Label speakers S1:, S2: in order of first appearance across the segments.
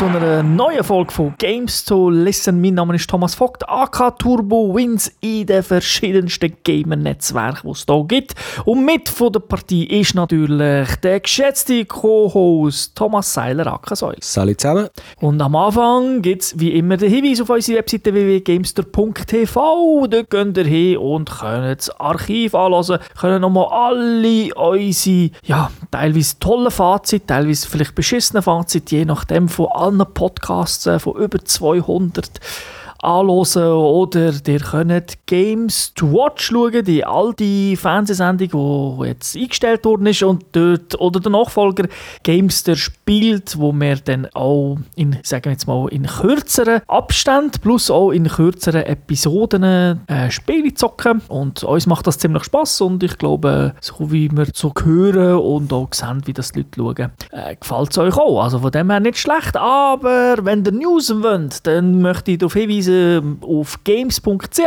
S1: zu einer neuen Folge von Games to Listen. Mein Name ist Thomas Vogt, AK Turbo Wins in den verschiedensten Gamer-Netzwerken, die es hier gibt. Und mit von der Partie ist natürlich der geschätzte Co-Host Thomas Seiler, AK Säule.
S2: Salut zusammen.
S1: Und am Anfang gibt es wie immer den Hinweis auf unsere Webseite www.gamester.tv. Dort könnt ihr hin und könnt das Archiv anhören, können nochmal alle unsere, ja, teilweise tolle Fazit, teilweise vielleicht beschissene Fazit, je nachdem von allen Podcasts, äh, von über 200 anhören oder ihr könnt Games to Watch schauen, die alte Fernsehsendung, die jetzt eingestellt worden ist und dort, oder der Nachfolger Gamester spielt, wo wir dann auch in, sagen wir jetzt mal, in kürzeren Abständen plus auch in kürzeren Episoden äh, Spiele zocken und uns macht das ziemlich Spaß und ich glaube, so wie wir so hören und auch sehen, wie das die Leute schauen, äh, gefällt es euch auch. Also von dem her nicht schlecht, aber wenn ihr News wollt, dann möchte ich darauf hinweisen, auf games.ch.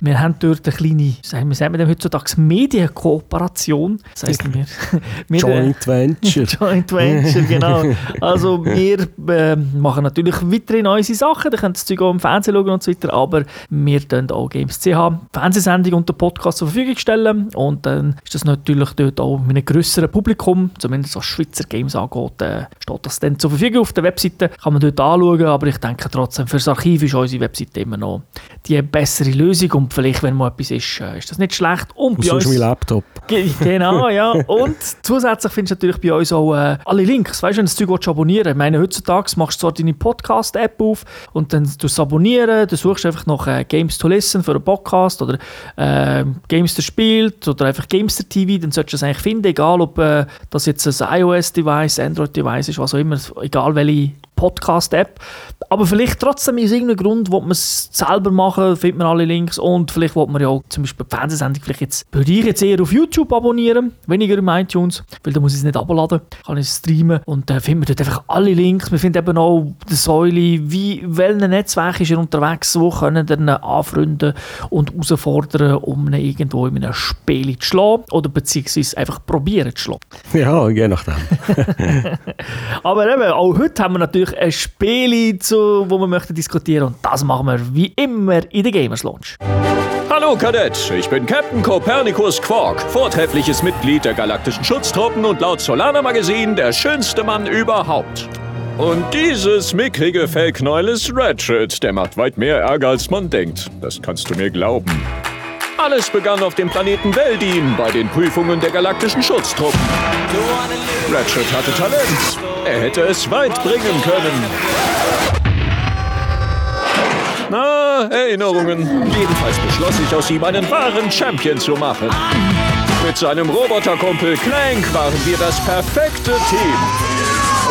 S1: Wir haben dort eine kleine, sagen wir, sagen wir heutzutage Medienkooperation. Das heisst, wir, wir
S2: Joint Venture.
S1: Joint Venture, genau. Also wir äh, machen natürlich weiterhin unsere Sachen, da könnt ihr das Zeug auch im Fernsehen schauen und so weiter, aber wir stellen auch Games.ch Fernsehsendung und den Podcast zur Verfügung stellen und dann ist das natürlich dort auch mit einem grösseren Publikum, zumindest was Schweizer Games angeht, äh, steht das dann zur Verfügung auf der Webseite, kann man dort anschauen, aber ich denke trotzdem, für das Archiv ist unsere Webseite immer noch die bessere Lösung und vielleicht, wenn mal etwas ist, äh, ist das nicht schlecht. Und
S2: bei uns... mein Laptop.
S1: Genau, ja. Und zusätzlich findest du natürlich bei uns auch äh, alle Links. Weißt du, wenn du das Zeug abonnieren willst. Ich meine, heutzutage machst du zwar deine Podcast-App auf und dann du abonnieren, du suchst einfach nach äh, Games to Listen für einen Podcast oder äh, Games to spielt oder einfach Games to TV, dann solltest du es eigentlich finden, egal ob äh, das jetzt ein iOS-Device, Android-Device ist, was auch immer, egal welche Podcast-App. Aber vielleicht trotzdem aus irgendeinem Grund, wo man es selber machen, findet man alle Links und vielleicht will man ja auch zum Beispiel die Fernsehsendung vielleicht jetzt, würde ich jetzt eher auf YouTube abonnieren, weniger im iTunes, weil da muss ich es nicht abladen, kann ich es streamen und dann äh, findet man dort einfach alle Links. Wir finden eben auch die Säule, wie, welchen Netzwerk ist er unterwegs, wo können ihn anfreunden und herausfordern, um ihn irgendwo in einem Spiel zu schlagen oder beziehungsweise einfach probieren zu schlagen.
S2: Ja, je nachdem.
S1: Aber eben, auch heute haben wir natürlich natürlich ein Spiel, zu, wo wir möchten diskutieren und das machen wir wie immer in der Gamers Launch.
S3: Hallo Kadett, ich bin Captain Copernicus Quark, vortreffliches Mitglied der galaktischen Schutztruppen und laut Solana Magazin der schönste Mann überhaupt. Und dieses mickrige Fellknäuel ist Ratchet, der macht weit mehr Ärger als man denkt. Das kannst du mir glauben. Alles begann auf dem Planeten Veldin bei den Prüfungen der galaktischen Schutztruppen. Ratchet hatte Talent. Er hätte es weit bringen können. Na, Erinnerungen. Jedenfalls beschloss ich aus ihm einen wahren Champion zu machen. Mit seinem Roboterkumpel Clank waren wir das perfekte Team.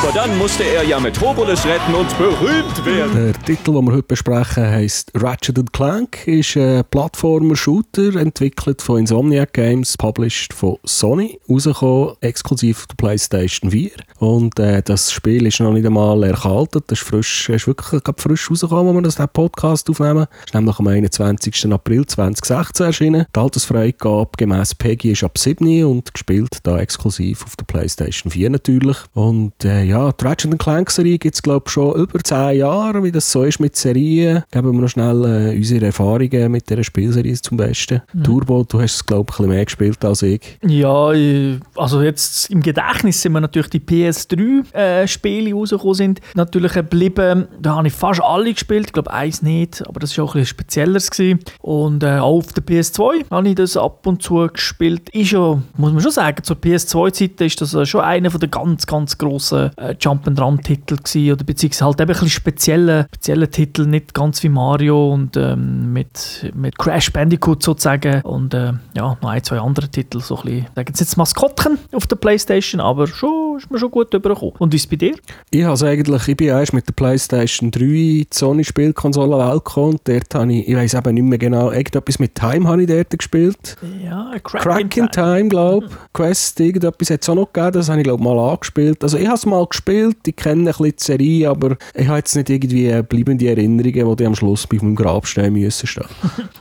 S3: Aber dann musste er ja Metropolis retten und berühmt werden.
S2: Der Titel, den wir heute besprechen, heisst Ratchet Clank, ist ein Plattformer-Shooter, entwickelt von Insomniac Games, published von Sony, rausgekommen, exklusiv auf der PlayStation 4. Und äh, das Spiel ist noch nicht einmal erkaltet, das ist, frisch, ist wirklich frisch rausgekommen, als wir das Podcast aufnehmen. Das ist nämlich am 21. April 2016 erschienen. Die Altersfreigabe gemäß PEGI ist ab 7 und gespielt da exklusiv auf der PlayStation 4 natürlich. Und äh, ja, die Ratchet Clank Serie gibt es glaube ich schon über 10 Jahre, wie das so ist mit Serien. Geben wir noch schnell äh, unsere Erfahrungen mit dieser Spielserie zum Besten. Mhm. Turbo, du hast es glaube ich ein bisschen mehr gespielt als ich.
S1: Ja, also jetzt im Gedächtnis sind mir natürlich die PS3-Spiele äh, rausgekommen sind. Natürlich geblieben, da habe ich fast alle gespielt, ich glaube eins nicht, aber das war auch ein bisschen spezielleres. Gewesen. Und äh, auch auf der PS2 habe ich das ab und zu gespielt. Ist ja, muss man schon sagen, zur PS2-Zeit ist das schon einer der ganz, ganz grossen äh, Jump-and-Run-Titel gewesen, oder beziehungsweise halt eben ein bisschen spezielle, spezielle Titel, nicht ganz wie Mario und ähm, mit, mit Crash Bandicoot sozusagen und äh, ja, noch ein, zwei andere Titel, so ein bisschen, sagen jetzt Maskottchen auf der Playstation, aber schon, ist mir schon gut übergekommen. Und wie ist es bei dir?
S2: Ich, also eigentlich, ich bin erst mit der Playstation 3 in die Sony-Spielkonsole Welt gekommen und dort habe ich, ich weiß eben nicht mehr genau, irgendetwas mit Time habe ich dort gespielt.
S1: Ja,
S2: Crack, Crack in Time, Time glaube ich. Quest, irgendetwas hat es auch noch gegeben, das habe ich glaube mal angespielt. Also ich habe es mal gespielt, ich kenne ein bisschen die Serie, aber ich habe jetzt nicht irgendwie bleibende Erinnerungen, die am Schluss bei meinem Grabstein müssen stehen.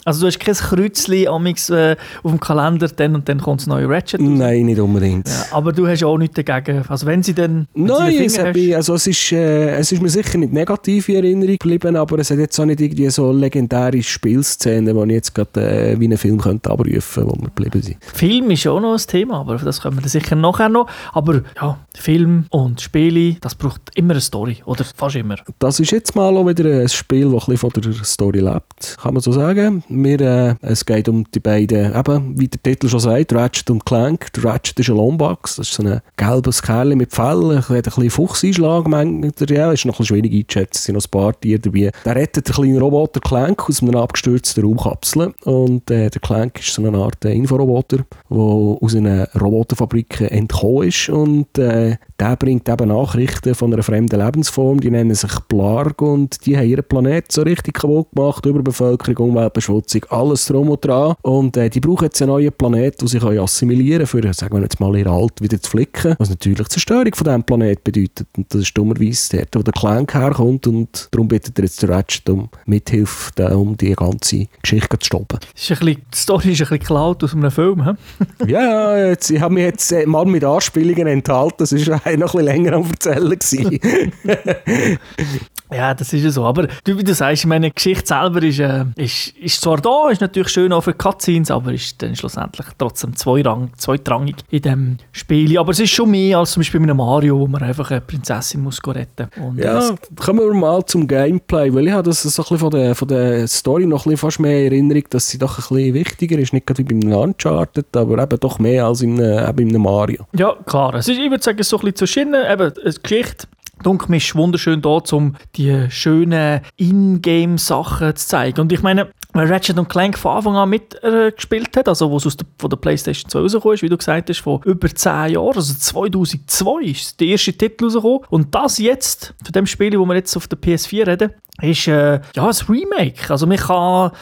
S1: Also du hast kein Kreuzchen äh, auf dem Kalender, dann und dann kommt das neue Ratchet
S2: raus? Nein, nicht unbedingt. Ja,
S1: aber du hast auch nichts dagegen, Also wenn sie dann... sie
S2: Nein,
S1: den
S2: es, mich, also es, ist, äh, es ist mir sicher nicht negativ in Erinnerung geblieben, aber es hat jetzt auch nicht irgendwie so legendäre Spielszenen, die ich jetzt gerade äh, wie einen Film könnte abrufen könnte, wo wir geblieben sind.
S1: Film ist auch noch ein Thema, aber das kommen wir dann sicher nachher noch. Aber ja, Film und Spiele, das braucht immer eine Story. Oder fast immer.
S2: Das ist jetzt mal auch wieder ein Spiel, das ein bisschen von der Story lebt, kann man so sagen. Wir, äh, es geht um die beiden, eben, wie der Titel schon sagt, Ratchet und Clank. Ratchet ist ein Lombax, das ist so ein gelbes Kerl mit Fell, er hat ein bisschen Fuchseinschlag, meint ja, ist noch ein bisschen schwierig einzuschätzen, sind noch ein paar Tiere dabei. Der rettet den kleinen Roboter Clank aus einer abgestürzten Raumkapsel. Und äh, der Clank ist so eine Art äh, Inforoboter, der aus einer Roboterfabrik entkommen ist. Und äh, der bringt eben Nachrichten von einer fremden Lebensform, die nennen sich Blarg und die haben ihren Planet so richtig kaputt gemacht, Überbevölkerung, Umweltbeschmutzung, alles drum und dran. Und äh, die brauchen jetzt einen neuen Planet, den sie assimilieren können, für, sagen wir jetzt mal, ihr Alt wieder zu flicken, was natürlich die Zerstörung von diesem Planet bedeutet und das ist dummerweise dort, wo der Clank herkommt und darum bittet er jetzt den Ratchet um Mithilfe, um die ganze Geschichte zu stoppen.
S1: Ist ein bisschen, die Story ist ein bisschen geklaut aus einem Film.
S2: Ja, ja, jetzt, ich habe mich jetzt äh, mal mit Anspielungen enthalten, das war noch ein bisschen länger am Erzählen.
S1: Ja, das ist ja so. Aber du, wie du sagst, meine Geschichte selber ist, äh, ist, ist zwar da, ist natürlich schön auch für Cutscenes, aber ist dann schlussendlich trotzdem zweirang, zweitrangig in dem Spiel. Aber es ist schon mehr als zum Beispiel mit einem Mario, wo man einfach eine Prinzessin muss retten Und
S2: Ja,
S1: es-
S2: kommen wir mal zum Gameplay, weil ich habe das so ein bisschen von der, von der Story noch ein bisschen fast mehr in Erinnerung, dass sie doch ein bisschen wichtiger ist, nicht gerade wie beim Uncharted, aber eben doch mehr als in, äh, in einem Mario.
S1: Ja, klar. Es ist, ich würde sagen, so ein bisschen zu Schienen. Eben, eine Geschichte. Dunkel ist wunderschön da, um die schönen Ingame-Sachen zu zeigen. Und ich meine, Ratchet und Clank von Anfang an mitgespielt hat, also wo es aus der, von der PlayStation 2 rausgekommen ist, wie du gesagt hast, vor über 10 Jahren, also 2002 ist der erste Titel rausgekommen. Und das jetzt, von dem Spiel, wo wir jetzt auf der PS4 reden, ist äh, ja ein Remake. Also man kann,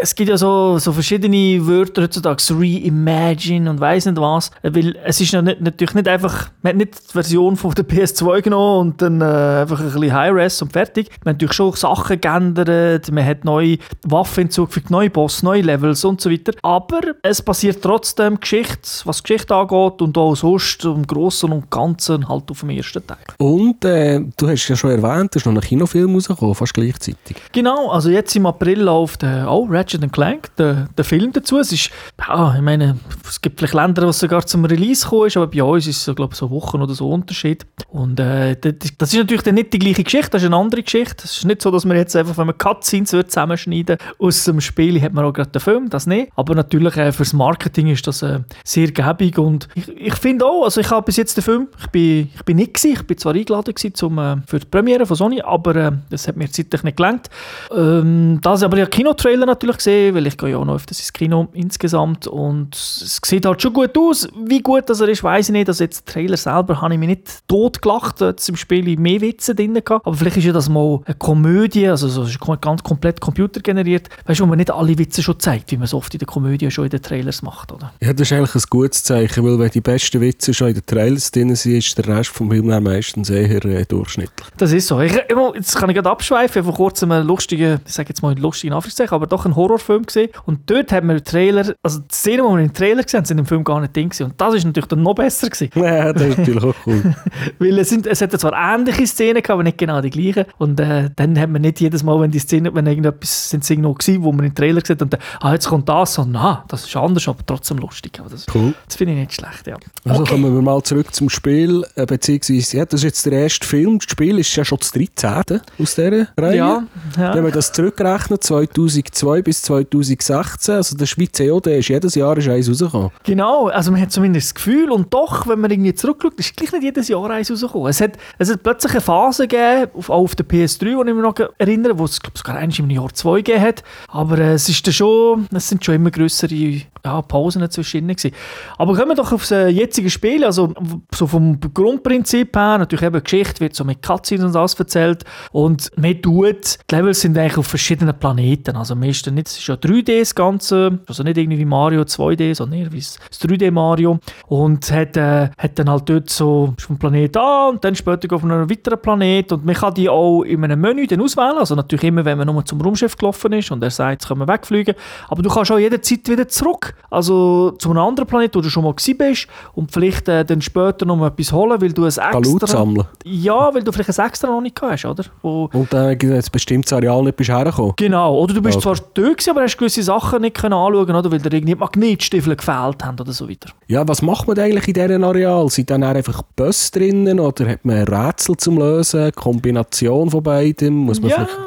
S1: es gibt ja so, so verschiedene Wörter heutzutage, Reimagine und weiss nicht was, weil es ist ja nicht, natürlich nicht einfach, man hat nicht die Version von der PS2 genommen und dann äh, einfach ein bisschen High-Res und fertig. Man hat natürlich schon Sachen geändert, man hat neue Waffen hinzugefügt, neue Boss, neue Levels und so weiter. Aber es passiert trotzdem Geschichte, was Geschichte angeht und auch sonst im Großen und Ganzen halt auf dem ersten Teil.
S2: Und äh, du hast ja schon erwähnt, es ist noch ein Kinofilm rausgekommen, fast gleichzeitig.
S1: Genau, also jetzt im April läuft äh, auch Ratchet Clank, der, der Film dazu. Es ist, ja, ich meine, es gibt vielleicht Länder, es sogar zum Release gekommen ist, aber bei uns ist es, so, glaube ich, so Wochen oder so Unterschied. Und äh, das, ist natürlich dann nicht die gleiche Geschichte, das ist eine andere Geschichte. Es ist nicht so, dass man jetzt einfach, wenn man Cutscenes wird zusammenschneiden aus dem Spiel, hat man auch gerade den Film, das nicht. Aber natürlich äh, fürs Marketing ist das äh, sehr gäbig und ich, ich finde auch, also ich habe bis jetzt den Film, ich bin, ich bin nicht gewesen, ich bin zwar eingeladen gewesen zum, äh, für die Premiere von Sony, aber äh, das hat mir zeitlich nicht gelangt. Ähm, das aber ja Kinotrailer natürlich gesehen, weil ich gehe ja auch noch öfters ins Kino insgesamt und es sieht halt schon gut aus. Wie gut das er ist, weiß ich nicht. Also jetzt den Trailer selber habe ich mich nicht tot gelacht, jetzt im Spiel mehr Witze drin gehabt. Aber vielleicht ist ja das mal eine Komödie, also so ist ganz komplett computergeneriert, weißt du, wo man nicht alle Witze schon zeigt, wie man so oft in der Komödie schon in den Trailers macht, oder?
S2: Ja, das ist eigentlich ein gutes Zeichen, weil wenn die besten Witze schon in den Trailers drin sind, ist der Rest vom Film meistens eher äh, durchschnittlich.
S1: Das ist so. Ich, jetzt kann ich gerade abschweifen. Ich habe vor kurzem einen lustigen, ich sage jetzt mal einen lustigen Anführungszeichen, aber doch einen Horrorfilm gesehen. Und dort haben wir den Trailer, also die Szenen, die wir im Trailer gesehen haben, sind im Film gar nicht drin gewesen. Und das ist natürlich dann noch besser gewesen.
S2: Ja, das ist natürlich auch cool.
S1: Weil es, sind, es hat zwar ähnliche Szenen gehabt, aber nicht genau die gleichen. Und äh, dann haben wir nicht jedes Mal, wenn die Szene, wenn irgendetwas sind sie noch gewesen, wo man im Trailer hat, und dann, ah, jetzt kommt das, und na, das ist anders, aber trotzdem lustig. Aber das,
S2: Cool.
S1: das finde ich nicht schlecht, ja.
S2: Also
S1: Okay.
S2: kommen wir mal zurück zum Spiel, äh, beziehungsweise, ja, das ist jetzt der erste Film. Das Spiel ist ja schon das 13. aus dieser Reihe.
S1: Ja, ja.
S2: Wenn man das zurückrechnet, 2002 bis 2016, also der Schweizer COD ist jedes Jahr ist eins rausgekommen.
S1: Genau, also man hat zumindest das Gefühl, und doch, wenn man irgendwie zurückschaut, ist gleich nicht jedes Jahr eins rausgekommen. Es hat, es hat plötzlich eine Phase gegeben, auf, auch auf der PS3, die ich mich noch erinnere, wo es glaub, sogar eins im Jahr 2 gegeben hat. Aber äh, es, ist schon, es sind schon immer größere ja, Pausen dazwischen gewesen. Aber kommen wir doch aufs äh, jetzige Spiel, also so vom Grundprinzip her, natürlich eben Geschichte wird so mit Cutscenes und alles erzählt. Und man tut, die Levels sind eigentlich auf verschiedenen Planeten, also man ist nicht, es ist ja 3D das Ganze, also nicht irgendwie wie Mario 2D, sondern eher wie das das 3D Mario. Und hat, äh, hat dann halt dort so vom Planet A und dann später auf einen weiteren Planet. Und man kann die auch in einem Menü dann auswählen, also natürlich immer, wenn man nur zum Raumschiff gelaufen ist und er sagt, jetzt können wir wegfliegen. Aber du kannst auch jederzeit wieder zurück. Also zu einem anderen Planeten, wo du schon mal bist und vielleicht äh, dann später noch mal etwas holen, weil du ein extra...
S2: Galut sammeln.
S1: Ja, weil du vielleicht ein extra noch nicht hast, oder? Wo,
S2: Und dann äh, ein bestimmtes Areal nicht bist hergekommen.
S1: Genau, oder du bist
S2: Okay.
S1: zwar dort gewesen, aber hast gewisse Sachen nicht können anschauen oder weil dir irgendwie Magnetstiefel gefehlt haben oder so weiter.
S2: Ja, was macht man eigentlich in diesem Areal? Sind dann einfach Bus drinnen oder hat man Rätsel zum Lösen? Kombination von beidem? Muss man
S1: Ja,
S2: vielleicht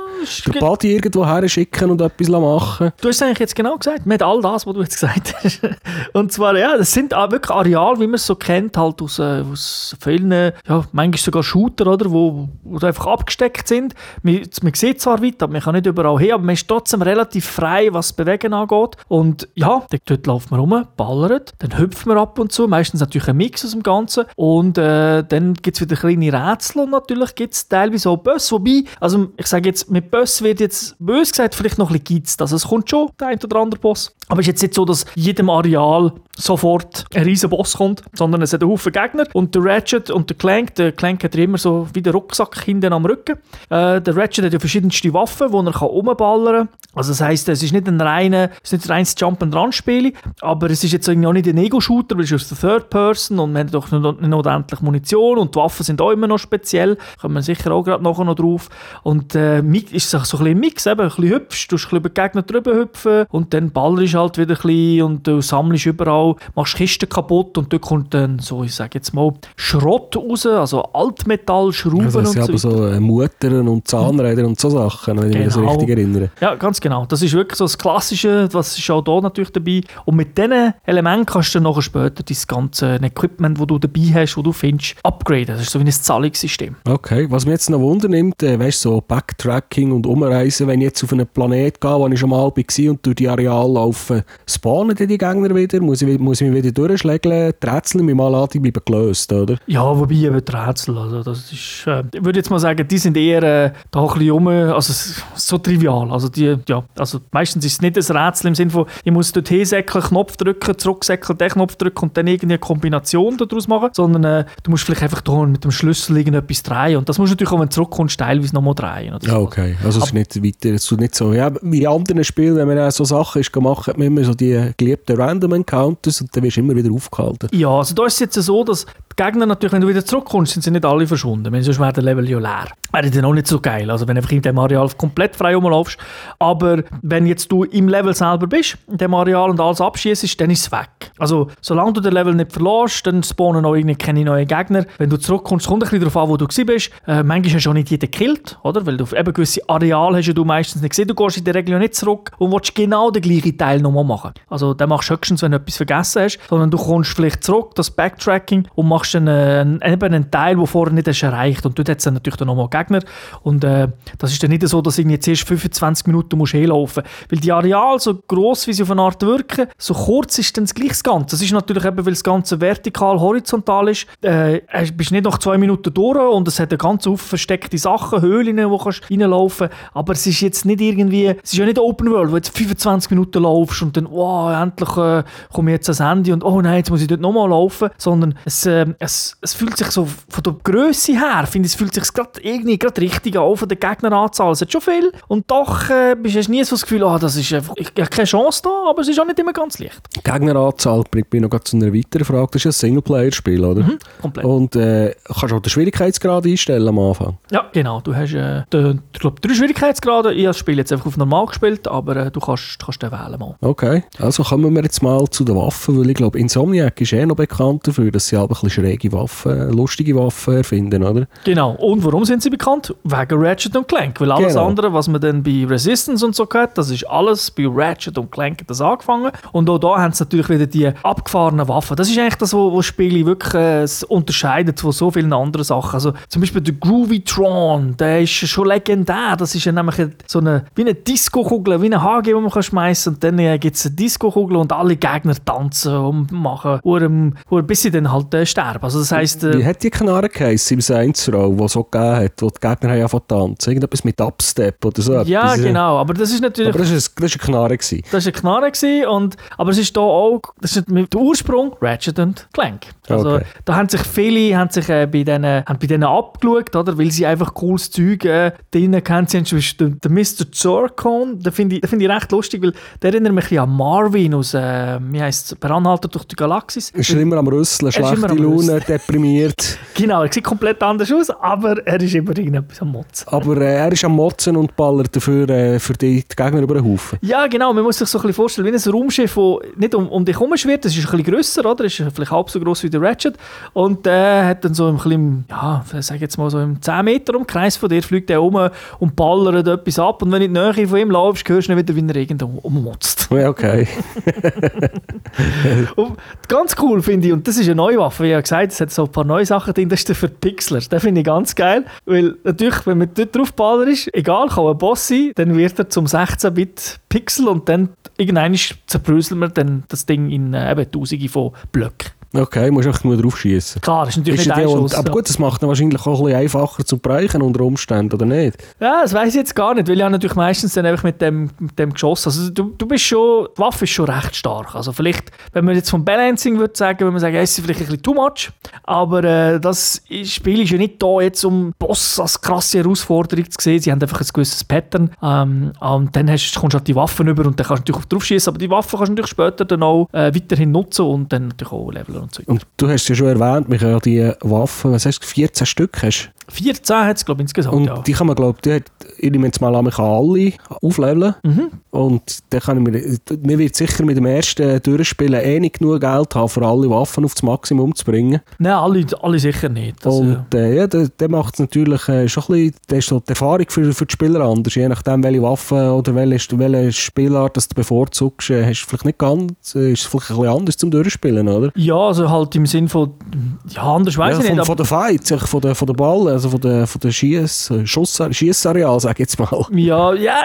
S1: ge-
S2: Body irgendwo her schicken und etwas machen?
S1: du hast es eigentlich jetzt genau gesagt, mit all das, was du jetzt gesagt hast. Und zwar, ja, das sind auch wirklich Areale, wie man es so kennt, halt aus, äh, aus vielen, ja, manchmal sogar Shooter, oder, wo, wo einfach abgesteckt sind. Man, man sieht zwar weit, aber man kann nicht überall hin, aber man ist trotzdem relativ frei, was das Bewegen angeht. Und ja, dort, läuft man rum, ballert, dann hüpft man ab und zu, meistens natürlich ein Mix aus dem Ganzen. Und äh, dann gibt es wieder kleine Rätsel und natürlich gibt es teilweise auch Böss, wobei, also ich sage jetzt, mit Böss wird jetzt bös gesagt vielleicht noch ein bisschen geizt. Also es kommt schon der ein oder andere Boss. Aber es ist jetzt nicht so, dass jedem Areal sofort ein riesen Boss kommt, sondern es hat einen Haufen Gegner und der Ratchet und der Clank, der Clank hat immer so wie der Rucksack hinten am Rücken. Äh, der Ratchet hat ja verschiedenste Waffen, die er kann rumballern kann. Also das heisst, es ist nicht ein reiner, es ist nicht ein reines Jump-and-Run-Spiel, aber es ist jetzt auch nicht ein Ego-Shooter, weil es ist aus der Third Person und man hat doch nicht ordentlich Munition und die Waffen sind auch immer noch speziell, kommen wir sicher auch gerade nachher noch drauf. Und äh, ist so ein bisschen ein Mix, eben, ein bisschen hüpfst, du bisschen über Gegner drüber hüpfen und dann ballerst du halt wieder ein bisschen und du sammelst überall, machst Kisten kaputt und dort kommt dann so, ich sage jetzt mal, Schrott raus, also Altmetall, Schrauben
S2: Also das
S1: und
S2: sind
S1: so
S2: aber
S1: weiter.
S2: so äh, Muttern und Zahnräder und so Sachen, wenn ich mich das
S1: Genau.
S2: richtig erinnere.
S1: Ja, ganz genau. Das ist wirklich so das Klassische, was ist auch hier natürlich dabei. Und mit diesen Elementen kannst du dann nachher später dein ganze Equipment, das du dabei hast, das du findest, upgraden. Das ist so wie ein Zahlungssystem.
S2: Okay, was mich jetzt noch Wunder nimmt, äh, weißt so Backtracking und Umreisen, wenn ich jetzt auf einen Planet gehe, wo ich schon mal war und durch die Areale laufe, spawnen dann die Gegner wieder? Muss ich, muss ich mich wieder durchschlägeln? Die Rätsel mit mal an, die bleiben gelöst, oder?
S1: Ja, wobei eben die Rätsel, also das ist, äh, ich würde jetzt mal sagen, die sind eher äh, da ein bisschen rum, also so trivial. Also die, ja, also meistens ist es nicht ein Rätsel im Sinne von, ich muss dort hinsäckeln, Knopf drücken, zurücksäckeln, den Knopf drücken und dann irgendeine Kombination daraus machen, sondern äh, du musst vielleicht einfach da mit dem Schlüssel irgendetwas drehen und das musst du natürlich auch, wenn du zurückkommst, teilweise nochmal drehen. Oder so.
S2: Ja, okay. Also es ist nicht weiter, es ist nicht so, ja, wie in anderen Spielen, wenn man so Sachen ist gemacht, hat man immer so die geliebten Random Encounters und dann wirst du immer wieder aufgehalten.
S1: Ja, also da ist es jetzt so, dass die Gegner natürlich, wenn du wieder zurückkommst, sind sie nicht alle verschwunden, weil sonst wäre der Level ja leer. Wäre dann auch nicht so geil, also wenn du einfach in dem Areal komplett frei rumlaufst. Aber wenn jetzt du im Level selber bist, in dem Areal und alles abschießt, dann ist es weg. Also solange du den Level nicht verlässt, dann spawnen auch keine neuen Gegner. Wenn du zurückkommst, kommt ein bisschen darauf an, wo du bist. Äh, manchmal hast du auch nicht jeden gekillt, oder? Weil du eben gewisse Areale hast ja du meistens nicht gesehen. Du gehst in der Regel ja nicht zurück und willst genau den gleichen Teil nochmal machen. Also den machst du höchstens, wenn du etwas vergessen hast, sondern du kommst vielleicht zurück, das Backtracking, und machst dann äh, einen- eben einen Teil, den vorher nicht erreicht. Und dort hat es dann natürlich dann nochmal Gegner. Und äh, das ist dann nicht so, dass irgendwie jetzt erst 25 Minuten musst hinlaufen musst. Weil die Areale, so gross wie sie auf eine Art wirken, so kurz ist dann das gleiche Ganze. Das ist natürlich eben, weil das Ganze vertikal, horizontal ist, äh, bist nicht nach zwei Minuten durch und es hat eine ganz oft versteckte Sachen, Höhlen, wo kannst du reinlaufen Aber es ist jetzt nicht irgendwie, es ist ja nicht Open World, wo jetzt 25 Minuten laufst und dann, wow, endlich äh, komme ich jetzt ans Handy und oh nein, jetzt muss ich dort nochmal laufen, sondern es, äh, es, es fühlt sich so von der Größe her, finde ich, es fühlt sich gerade irgendwie gerade richtig an, von der Gegneranzahl. Es hat schon viel und doch äh, bist- hast du nie so das Gefühl, ah, das ist einfach, ich, ich habe keine Chance da, aber es ist auch nicht immer ganz leicht.
S2: Gegneranzahl bringt mich noch grad zu einer weiteren Frage. Das ist ein Singleplayer-Spiel, oder?
S1: Komplett.
S2: Und äh, kannst auch den Schwierigkeitsgrad einstellen am Anfang.
S1: Ja, genau. Du hast äh, den, ich glaube, drei Schwierigkeitsgrade. Ich habe das Spiel jetzt einfach auf normal gespielt, aber äh, du kannst, kannst den wählen mal.
S2: Okay, also kommen wir jetzt mal zu den Waffen, weil ich glaube, Insomniac ist eh noch bekannt dafür, dass sie halt ein bisschen schräge Waffen, lustige Waffen erfinden, oder?
S1: Genau. Und warum sind sie bekannt? Wegen Ratchet und Clank. Weil alles
S2: Genau.
S1: andere, was man dann bei Resistance und so gehört, das ist alles bei Ratchet und Clank hat das angefangen. Und auch da haben sie natürlich wieder die abgefahrenen Waffen. Das ist eigentlich das, was Spiele wirklich äh, unterscheidet von so vielen anderen Sachen. Also zum Beispiel der Groovy Tron, der ist schon legendär. Das ist ja nämlich so eine, wie eine Disco-Kugel, wie eine HG, die man kann schmeißen und dann äh, gibt es eine Disco-Kugel und alle Gegner tanzen und machen, bis sie dann halt äh, sterben. Also das heisst, äh,
S2: Wie hat die Knarre geheißen im Saints Row, die so gegeben hat, wo die Gegner haben angefangen tanzen? Irgendetwas mit Dubstep oder so?
S1: Ja,
S2: etwas.
S1: genau. Aber das ist natürlich...
S2: Aber das war eine, Knarre. Gewesen.
S1: Das war eine Knarre, gewesen und, aber es ist da auch, das ist mit der Ursprung Ratchet und Clank. Also
S2: Okay.
S1: da haben sich viele haben sich, äh, bei denen, haben bei denen abgeschaut, oder? weil sie einfach cooles Zeug äh, drin kennen. Sie haben zum Beispiel den, den Mr. Zorkon, den finde ich, den find ich recht lustig, weil der erinnert mich ein bisschen an Marvin aus, äh, wie heisst es, Anhalter durch die Galaxis.
S2: Ist er immer am Rüsseln, schlechte Laune, deprimiert.
S1: Genau, er sieht komplett anders aus, aber er ist immer irgendetwas am Motzen.
S2: Aber äh, er ist am Motzen und ballert dafür äh, für die, die Gegner über den Haufen.
S1: Ja, genau. Man muss sich so ein bisschen vorstellen, wie ein Raumschiff, das nicht um, um dich herum schwirrt. Das ist ein bisschen grösser, oder? Das ist vielleicht halb so groß wie der Ratchet. Und der hat dann so im kleinen, ja, sag jetzt mal so im 10 Meter Umkreis von dir, fliegt der um und ballert etwas ab. Und wenn du in die Nähe von ihm laufst, hörst du dann wieder, wie er irgendwo ummotzt.
S2: Ja, okay.
S1: Ganz cool finde ich, und das ist eine neue Waffe, wie ich ja gesagt es hat so ein paar neue Sachen drin, das ist der Verpixler. Den finde ich ganz geil, weil natürlich, wenn man dort drauf ist, egal, kann ein Boss sein, dann wird er zum 16-Bit-Pixel und dann irgendwann zerbröselt man dann das Ding in äh, eben Tausende von Blöcken.
S2: Okay, musst einfach nur drauf schießen.
S1: Klar, das ist natürlich
S2: Ist
S1: nicht ein Schuss.
S2: aber gut, das macht ihn wahrscheinlich auch ein bisschen einfacher zu bereichen unter Umständen, oder nicht?
S1: Ja, das weiß ich jetzt gar nicht, weil ich natürlich meistens dann einfach mit dem, mit dem geschossen. Also du, du bist schon, die Waffe ist schon recht stark. Also vielleicht, wenn man jetzt vom Balancing würde sagen, würde man sagen, es ist vielleicht ein bisschen too much, aber äh, das Spiel ist ja nicht da jetzt, um Boss als krasse Herausforderung zu sehen. Sie haben einfach ein gewisses Pattern ähm, und dann hast, kommst du halt die Waffen über und dann kannst du natürlich drauf schießen, aber die Waffen kannst du natürlich später dann auch äh, weiterhin nutzen und dann natürlich auch leveln und so.
S2: Und du hast ja schon erwähnt, wir können ja die Waffen, was hast du, 14 Stück hast
S1: 14 hat es, glaube ich, insgesamt,
S2: Und
S1: ja.
S2: die kann man, glaube ich, ich nehme jetzt mal an, man kann alle aufleveln.
S1: Mhm.
S2: Und dann kann ich mir, mir wird sicher mit dem ersten Durchspielen eh nicht genug Geld haben, für alle Waffen auf das Maximum zu bringen.
S1: Nein, alle, alle sicher nicht. Also,
S2: und äh, ja, der, der macht es natürlich äh, schon ein bisschen, der ist so die Erfahrung für, für die Spieler anders. Je nachdem, welche Waffen oder welche, welche Spielart das du bevorzugst, äh, hast du vielleicht nicht ganz, äh, ist es vielleicht ein bisschen anders zum Durchspielen, oder?
S1: Ja, also halt im Sinn von, ja, anders weiß
S2: Ja,
S1: ich
S2: von,
S1: nicht.
S2: von
S1: Aber,
S2: der Fight, sag ich, von der, von der Ball, also von der, von der Schiess, Schuss, Schiessareal, sag ich jetzt mal.
S1: ja, ja,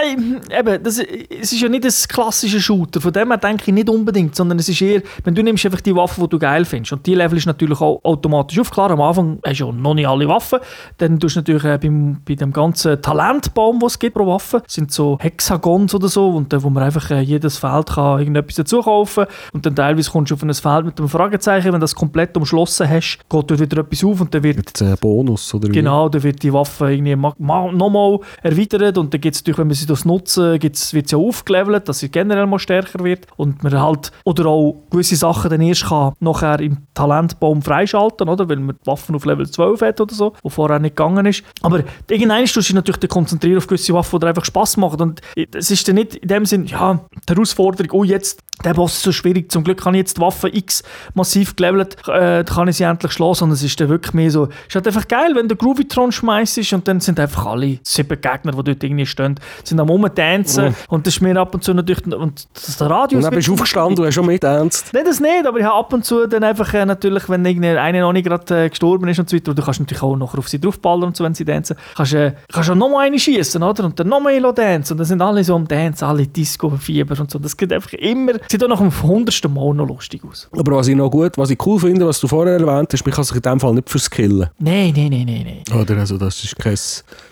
S1: eben, das, es ist ja nicht ein klassischer Shooter, von dem her denke ich nicht unbedingt, sondern es ist eher, wenn du nimmst einfach die Waffe, die du geil findest und die Level ist natürlich auch automatisch auf. Klar, am Anfang hast du ja noch nicht alle Waffen, dann tust du natürlich äh, beim, bei dem ganzen Talentbaum, den es gibt pro Waffe, sind so Hexagons oder so, und dann, wo man einfach äh, jedes Feld kann irgendetwas dazu kaufen und dann teilweise kommst du auf ein Feld mit einem Fragezeichen, wenn du das komplett umschlossen hast, geht dort wieder etwas auf und dann wird
S2: Jetzt ein Bonus, oder wie?
S1: Genau, dann wird die Waffe irgendwie ma- ma- nochmal erweitert und dann gibt natürlich, wenn man sie das nutzen, gibt's, wird sie auch aufgelevelt, dass sie generell mal stärker wird und man halt, oder auch gewisse Sachen dann erst kann nachher im Talentbaum freischalten, oder, weil man die Waffen auf Level 12 hat oder so, wo vorher nicht gegangen ist. Aber irgendwann tust du dich natürlich konzentrieren auf gewisse Waffen, die einfach Spass machen und es ist dann nicht in dem Sinn, ja, die Herausforderung, oh jetzt, der Boss ist so schwierig, zum Glück habe ich jetzt die Waffe X massiv gelevelt, äh, kann ich sie endlich schlagen, sondern es ist dann wirklich mehr so, es ist halt einfach geil, wenn du Groovytron schmeißt und dann sind einfach alle sieben Gegner, die dort irgendwie stehen, sind am rumtanzen
S2: Mhm.
S1: und das ist mir ab und zu natürlich, und das der Radius...
S2: Und dann bist du aufgestanden, du hast schon mit ernst.
S1: Nein, das nicht, aber ich habe ab und zu dann einfach äh, natürlich, wenn einer noch nicht gerade äh, gestorben ist und so weiter, und du kannst natürlich auch noch auf sie draufballern und so, wenn sie tanzen, kannst äh, kannst du noch mal eine schießen, oder? Und dann noch mal tanzen und dann sind alle so am Tanzen, alle Disco-Fieber und so. Das geht einfach immer, sieht auch nach dem hundertsten Mal noch lustig aus.
S2: Aber was ich noch gut, was ich cool finde, was du vorher erwähnt hast, man kann sich in dem Fall nicht verskillen.
S1: Nein, nein, nein, nein, nein.
S2: Oder? Also das ist kein...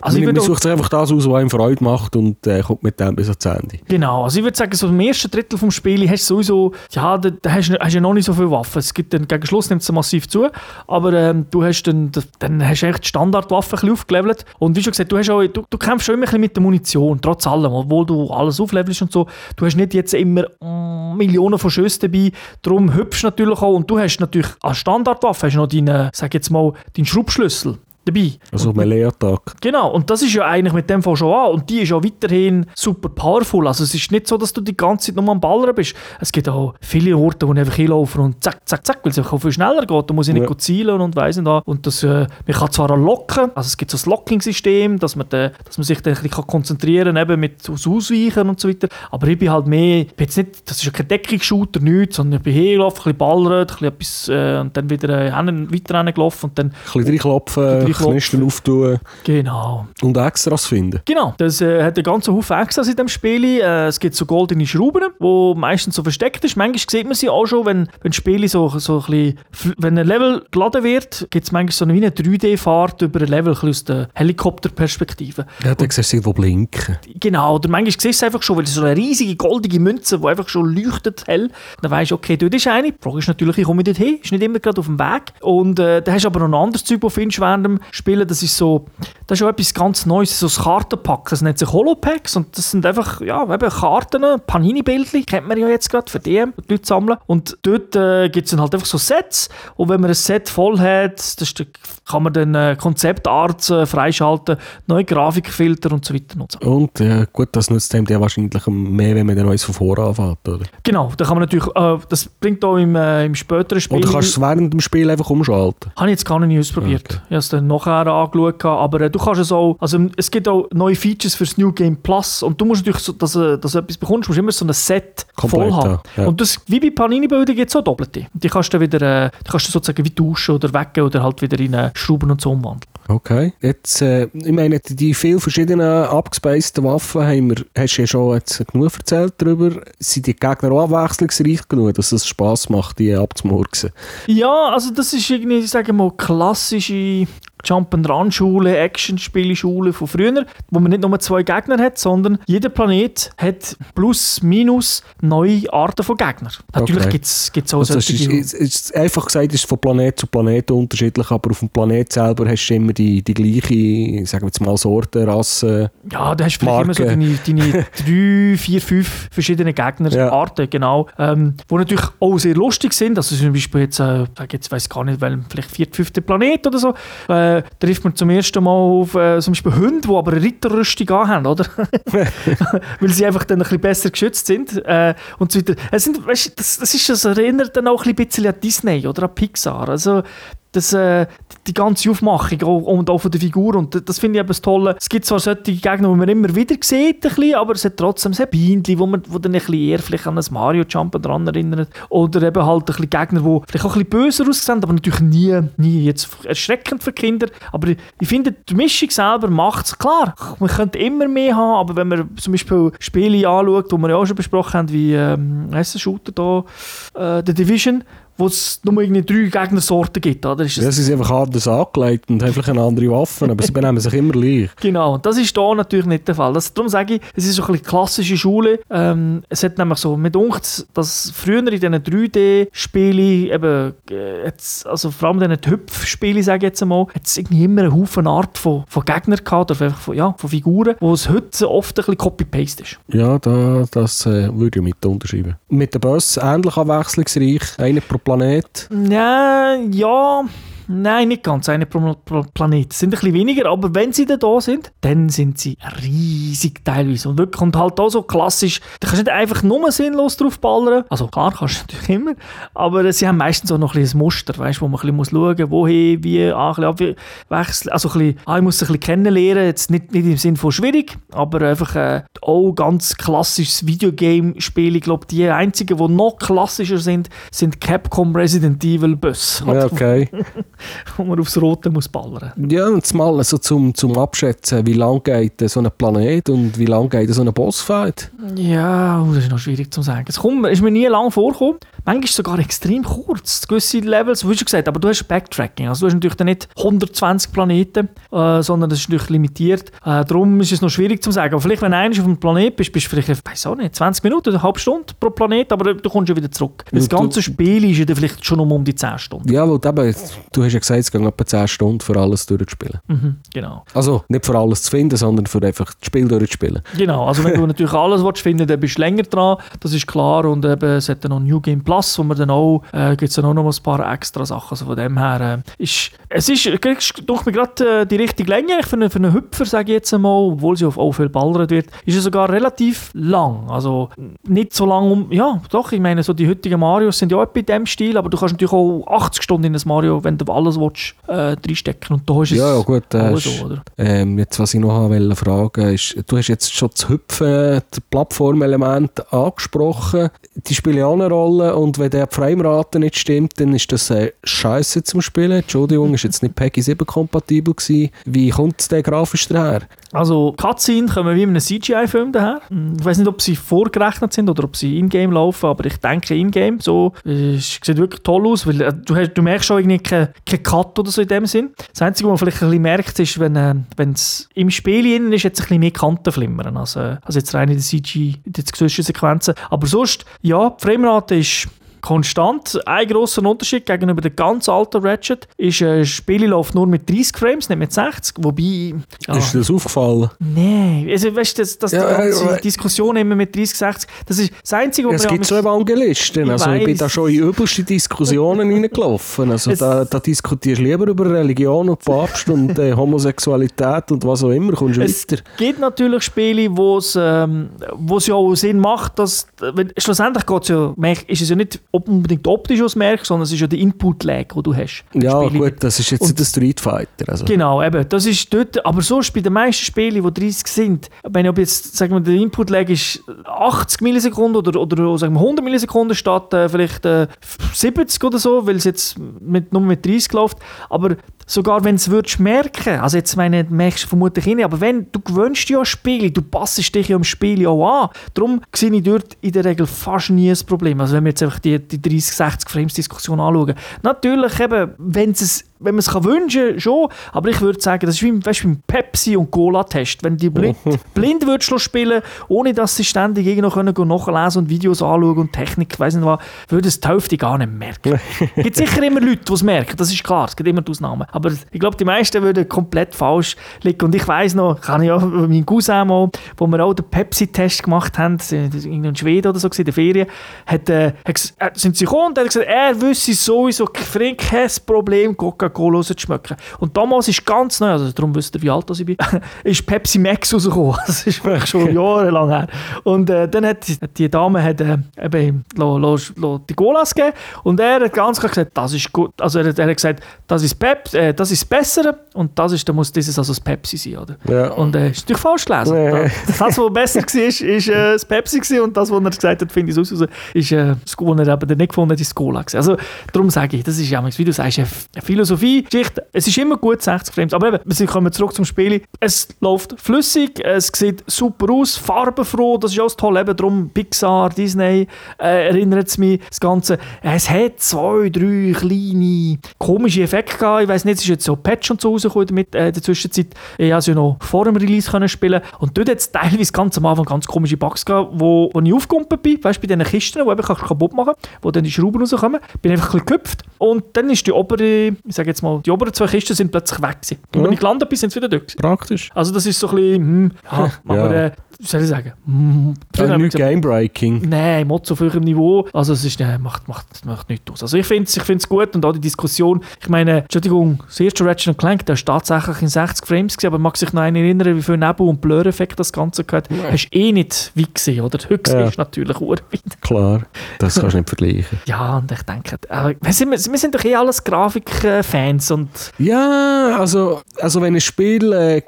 S1: Also ich
S2: man, man sucht sich einfach das aus, was einem Freude macht und äh, kommt mit dem bis ans Ende.
S1: Genau, also ich würde sagen, so im ersten Drittel vom Spiel hast du sowieso, ja, da, da hast du hast ja noch nicht so viele Waffen. Es gibt dann, gegen Schluss nimmt es massiv zu, aber ähm, du hast dann, dann hast du echt die Standardwaffen ein bisschen aufgelevelt. Und wie schon gesagt, du, hast auch, du, du kämpfst schon immer ein bisschen mit der Munition, trotz allem, obwohl du alles auflevelst und so. Du hast nicht jetzt immer mm, Millionen von Schüssen dabei, darum du natürlich auch. Und du hast natürlich als Standardwaffe hast noch deinen, sag jetzt mal, deinen Schraubschlüssel dabei.
S2: Also Melee-Attack.
S1: Genau, und das ist ja eigentlich mit dem Fall schon an. Und die ist auch weiterhin super powerful. Also es ist nicht so, dass du die ganze Zeit nur am Ballern bist. Es gibt auch viele Orte, wo ich einfach hinlaufen und zack, zack, zack, weil es einfach viel schneller geht. Da muss ich nicht
S2: Ja.
S1: zielen und weiss nicht. Und das, äh, man kann zwar auch locken, also es gibt so ein Locking-System, dass man, den, dass man sich dann ein bisschen konzentrieren kann, eben mit aus Ausweichen und so weiter. Aber ich bin halt mehr, bin jetzt nicht, das ist ja kein Deckungsshooter, nichts, sondern ich bin hingelaufen, ein bisschen ballert, ein bisschen etwas, äh, und dann wieder äh, weiter gelaufen und dann
S2: Ein bisschen reinklopfen, Kisten auftun
S1: Genau.
S2: und Extras finden.
S1: Genau, das äh, hat einen ganzen Haufen Extras in dem Spiel. Äh, es gibt so goldene Schrauben, die meistens so versteckt ist. Manchmal sieht man sie auch schon, wenn, wenn Spiele so, so ein bisschen, wenn ein Level geladen wird, gibt es manchmal so eine, wie eine 3D-Fahrt über ein Level ein aus der Helikopterperspektive.
S2: Ja, dann siehst du irgendwo blinken.
S1: Genau, oder manchmal siehst du es einfach schon, weil es so eine riesige goldige Münze, die einfach schon leuchtet hell. Dann weisst du, okay, dort ist eine. Die Frage ist natürlich, wie komme ich dort hin? Ist nicht immer gerade auf dem Weg. Und äh, dann hast du aber noch ein anderes Zeug, das du findest während dem Spielen. Das ist so, das ist auch etwas ganz Neues, so ein Kartenpack. Das nennt sich Holopacks und das sind einfach, ja, eben Karten, Panini-Bildchen, kennt man ja jetzt gerade für DM, die Leute sammeln. Und dort äh, gibt es dann halt einfach so Sets. Und wenn man ein Set voll hat, das kann man dann äh, Konzeptarts äh, freischalten, neue Grafikfilter und so weiter und so.
S2: Und äh, gut, das nutzt einem ja wahrscheinlich mehr, wenn man dann eins von vorne anfängt, oder?
S1: Genau, da kann man natürlich, äh, das bringt auch im, äh, im späteren Spiel.
S2: Oder kannst du es während dem Spiel einfach umschalten?
S1: Habe ich jetzt gar nicht ausprobiert.
S2: Okay.
S1: Ich habe es dann nachher angeschaut, aber äh, du kannst es auch, also es gibt auch neue Features fürs New Game Plus und du musst natürlich, so, dass, äh, dass du etwas bekommst, musst du immer so ein Set
S2: Komplett,
S1: voll haben.
S2: ja.
S1: Und das, wie bei Panini-Bildern gibt es auch Doppelte. Die kannst du wieder, äh, die kannst du sozusagen wie tauschen oder weggehen oder halt wieder in äh, Schrauben und so umwandeln.
S2: Okay. Jetzt, äh, ich meine, die vielen verschiedenen abgespaceden Waffen haben wir, hast du ja schon jetzt genug erzählt darüber. Sind die Gegner auch abwechslungsreich genug, dass es Spass macht, die abzumurksen?
S1: Ja, also das ist irgendwie, ich sage mal, klassische Jump'n'Run-Schule, Action-Spiele-Schule von früher, wo man nicht nur zwei Gegner hat, sondern jeder Planet hat plus, minus neue Arten von Gegnern. Natürlich
S2: Okay.
S1: gibt es auch
S2: Also es
S1: solche...
S2: ist, ist einfach gesagt, es ist von Planet zu Planet unterschiedlich, aber auf dem Planet selber hast du immer die, die gleiche, sagen wir jetzt mal, Sorte, Rasse.
S1: Ja, da hast du vielleicht immer so deine, deine drei, vier, fünf verschiedene Gegner,
S2: Ja.
S1: Genau. Ähm, die natürlich auch sehr lustig sind. Also zum Beispiel jetzt, äh, jetzt weiß gar nicht, weil vielleicht vierte, fünfte Planet oder so, äh, trifft man zum ersten Mal auf äh, zum Beispiel Hunde, die aber eine Ritterrüstung anhaben, oder? weil sie einfach dann ein bisschen besser geschützt sind äh, und so weiter. Es sind, weißt, das, das, ist, das erinnert dann auch ein bisschen an Disney oder an Pixar. Also das, äh, die ganze Aufmachung und auch von der Figur und das- finde ich eben das Tolle. Es gibt zwar solche Gegner, die man immer wieder sieht, ein bisschen, aber es hat trotzdem sehr Bienen, wo man wo dann ein bisschen eher vielleicht an ein Mario Jump dran erinnert oder eben halt ein bisschen Gegner, die vielleicht auch ein bisschen böser aussehen, aber natürlich nie, nie jetzt erschreckend für Kinder. Aber ich, finde, die Mischung selber macht es klar. Man könnte immer mehr haben, aber wenn man zum Beispiel Spiele anschaut, die wir ja auch schon besprochen haben, wie ähm, heisst der Shooter da, äh, The Division, wo es nur irgendwie drei Gegnersorten gibt, oder? Ist das
S2: Ja, sie sind einfach anders angelegt und haben vielleicht eine andere Waffen, aber sie benehmen sich immer gleich.
S1: Genau, das ist hier natürlich nicht der Fall. Das, darum sage ich, es ist so ein bisschen klassische Schule. Ähm, es hat nämlich so, mit uns, dass früher in diesen 3D-Spielen, eben, äh, hat's- also vor allem in diesen Hüpfspielen, sage ich jetzt einmal, hat es irgendwie immer einen Haufen Art von, von Gegnern gehabt, oder einfach von, ja, von Figuren, wo es heute oft ein bisschen Copy-Paste ist.
S2: Ja, da, das äh, würde ich mit unterschreiben. Mit den Bus ähnlich abwechslungsreich, einer pro Planet.
S1: Nej, ja. Nein, nicht ganz. Eine pro, pro Planet. Es sind ein bisschen weniger, aber wenn sie dann da sind, dann sind sie riesig teilweise. Und wirklich, und halt auch so klassisch, da kannst du nicht einfach nur sinnlos drauf ballern. Also klar, kannst du natürlich immer, aber äh, sie haben meistens auch noch ein bisschen ein Muster, weißt, wo man ein bisschen muss schauen muss, wohin, wie, ah, ein bisschen abwechseln. Also ein bisschen, ah, ich muss ein bisschen kennenlernen, jetzt nicht, nicht im Sinne von schwierig, aber einfach äh, auch ganz klassisches Videogame-Spiel. Ich glaube, die einzigen, die noch klassischer sind, sind Capcom Resident Evil Bus.
S2: Ja, okay.
S1: wo man aufs Rote muss ballern.
S2: ja, und zumal also zum, zum Abschätzen, wie lang geht so ein Planet und wie lang geht so ein Bossfight.
S1: Ja, oh, das ist noch schwierig zu sagen. Es kommt, ist mir nie lang vorgekommen. Manchmal sogar extrem kurz. Gewisse Levels, wie schon gesagt, aber du hast Backtracking. Also du hast natürlich dann nicht 120 Planeten, äh, sondern das ist natürlich limitiert. Äh, darum ist es noch schwierig zu sagen. Aber vielleicht, wenn du auf einem Planet bist, bist du vielleicht, ich weiß auch nicht, 20 Minuten oder eine halbe Stunde pro Planet, aber du kommst ja wieder zurück. Das ganze Spiel ist ja dann vielleicht schon um, um die 10 Stunden.
S2: Ja, weil du hast ja gesagt, es geht etwa 10 Stunden für alles durchzuspielen.
S1: Mhm, genau.
S2: Also nicht für alles zu finden, sondern für einfach das Spiel durchzuspielen.
S1: Genau, also wenn du natürlich alles willst finden dann bist du länger dran, das ist klar. Und eben, es hat dann noch New Game Plus, wo man dann auch, äh, gibt es dann auch noch ein paar extra Sachen. Also von dem her, äh, ist, es ist, kriegst mir gerade äh, die richtige Länge für einen, für einen Hüpfer, sage ich jetzt einmal, obwohl sie auf auch viel ballert wird, ist es sogar relativ lang. Also nicht so lang um, ja doch, ich meine, so die heutigen Marios sind ja auch in dem Stil, aber du kannst natürlich auch 80 Stunden in das Mario, wenn du alles willst, äh, reinstecken Und da ist es
S2: Ja, ja gut, äh,
S1: so, oder?
S2: Ähm, jetzt, was ich noch wollte fragen, ist, du hast jetzt schon das Hüpfen, das Plattformelement angesprochen. Die spielen auch eine Rolle und wenn der Framerate nicht stimmt, dann ist das äh, scheiße zum Spielen. Entschuldigung, ist jetzt nicht Peggy 7 kompatibel gewesen. Wie kommt der grafisch daher?
S1: Also, Cutscene kommen wie in einem CGI-Film daher. Hm, Ich weiß nicht, ob sie vorgerechnet sind oder ob sie in-game laufen, aber ich denke in-game. So, es sieht wirklich toll aus, weil äh, du, hast, du merkst schon irgendwie keinen kein Cut oder so in dem Sinn. Das Einzige, was man vielleicht ein bisschen merkt, ist, wenn äh, es im Spiel innen ist, jetzt ein bisschen mehr Kanten flimmern. Also, also jetzt rein in den CG, in den Zwischensequenzen. Aber sonst, ja, die Framerate ist konstant. Ein grosser Unterschied gegenüber dem ganz alten Ratchet ist, äh, das Spiel läuft nur mit 30 Frames, nicht mit 60. Wobei, ja,
S2: Ist dir das aufgefallen?
S1: Nein, also weißt du, dass, dass
S2: Ja,
S1: die ganze
S2: ja, ja.
S1: Diskussion immer mit 30, 60, das ist das Einzige, was
S2: Es
S1: mir
S2: gibt so Evangelisten.
S1: Ich
S2: Also ich bin da schon in übelste Diskussionen reingelaufen. Also
S1: Es-
S2: da, da diskutierst du lieber über Religion und Papst und äh, Homosexualität und was auch immer. Kommst du
S1: es
S2: weiter.
S1: gibt natürlich Spiele, wo es ähm, wo's ja auch Sinn macht, dass wenn, schlussendlich geht's ja, ist es ja nicht unbedingt optisch, was merkst, sondern es ist ja der Input-Lag, den du hast.
S2: Ja,
S1: Spiel.
S2: gut, das ist jetzt
S1: Und-
S2: der Street Fighter. Also.
S1: Genau, eben, das ist dort, aber sonst bei den meisten Spielen, die 30 sind, wenn ob jetzt, sagen wir, der Input-Lag ist 80 Millisekunden oder, oder sagen wir 100 Millisekunden statt äh, vielleicht äh, 70 oder so, weil es jetzt mit, nur mit 30 läuft, aber sogar wenn du es würdest merken, also jetzt meine, merkst du vermutlich nicht, aber wenn, du gewöhnst dich ja Spiel, du passest dich ja am Spiel auch an, darum sehe ich dort in der Regel fast nie ein Problem, also wenn wir jetzt einfach die, die 30, 60 Frames Diskussion anschauen, natürlich eben, wenn es wenn man es kann wünschen schon, aber ich würde sagen, das ist wie, weißt, ein Pepsi- und Cola-Test. Wenn die blind, blind würdest spielen, ohne dass sie ständig irgendwo können gehen nachlesen und Videos anschauen und Technik, weiss nicht was, würde es die Hälfte gar nicht merken. Es gibt sicher immer Leute, die es merken, das ist klar, es gibt immer die Ausnahmen. Aber ich glaube, die meisten würden komplett falsch liegen. Und ich weiss noch, kann ich ja mein Cousin mal, wo wir auch den Pepsi-Test gemacht haben, in Schweden oder so, in der Ferien, hat, äh, hat, äh, sind sie gekommen und hat gesagt, er wüsste sowieso kein Problem, Coca-Cola rauszuschmecken. Und damals ist ganz neu, also darum wisst ihr, wie alt ich bin, ist Pepsi Max rausgekommen. Das ist wirklich schon jahrelang her. Und äh, dann hat die, die Dame hat, äh, eben, lo, lo, lo, die Colas gegeben und er hat ganz klar gesagt, das ist gut. Also er, hat- er hat gesagt, das ist, Pep, äh, das ist das Bessere und das ist, da muss dieses also das Pepsi sein, oder?
S2: Ja.
S1: Und äh, ist natürlich falsch gelesen.
S2: Nee.
S1: Das, was besser war, ist, ist äh, das Pepsi gewesen, und das, was er gesagt hat, finde ich so raus, ist, äh, das, was er eben nicht gefunden hat, ist Cola gewesen. Also darum sage ich, das ist ja, wie du sagst, eine eine Philosophie, Geschichte. Es ist immer gut, 60 Frames, aber eben, wir kommen zurück zum Spiel. Es läuft flüssig, es sieht super aus, farbenfroh, das ist auch das Tolle, eben darum Pixar, Disney, äh, erinnert es mich, das Ganze. Es hat zwei, drei kleine komische Effekte gehabt, ich weiß nicht, es ist jetzt so Patch und so rausgekommen damit, äh, in der Zwischenzeit. Ich es ja noch vor dem Release können spielen und dort hat es teilweise ganz am Anfang ganz komische Bugs gehabt, wo, wo ich aufgekumpelt bin, weißt du, bei diesen Kisten, die du kaputt machen wo dann die Schrauben rauskommen, bin einfach ein bisschen gehüpft und dann ist die obere, ich sage jetzt mal, die oberen zwei Kisten sind plötzlich weg gewesen. Und
S2: Ja.
S1: wenn ich gelandet bin, sind sie wieder gewesen.
S2: Praktisch.
S1: Also das ist so ein bisschen, hm, ja, aber
S2: Ja.
S1: äh, wie soll ich sagen,
S2: Ja,
S1: wir
S2: nicht Game-Breaking.
S1: Nein, Motto auf höherem Niveau. Also es ist, äh, macht, macht, macht nichts aus. Also ich finde es ich find's gut und auch die Diskussion. Ich meine, Entschuldigung, das erste Ratchet Clank, der ist tatsächlich in 60 Frames gewesen, aber man mag sich noch einen erinnern, wie viel Nebel und Blur-Effekt das Ganze gehört. Hast du eh nicht wie gesehen, oder? Heute
S2: Ja.
S1: ist natürlich urweit.
S2: Klar, das kannst du nicht vergleichen.
S1: Ja, und ich denke, äh, wir, sind, wir sind doch eh alles Grafikfans und
S2: Ja, also, also wenn ein Spiel, äh,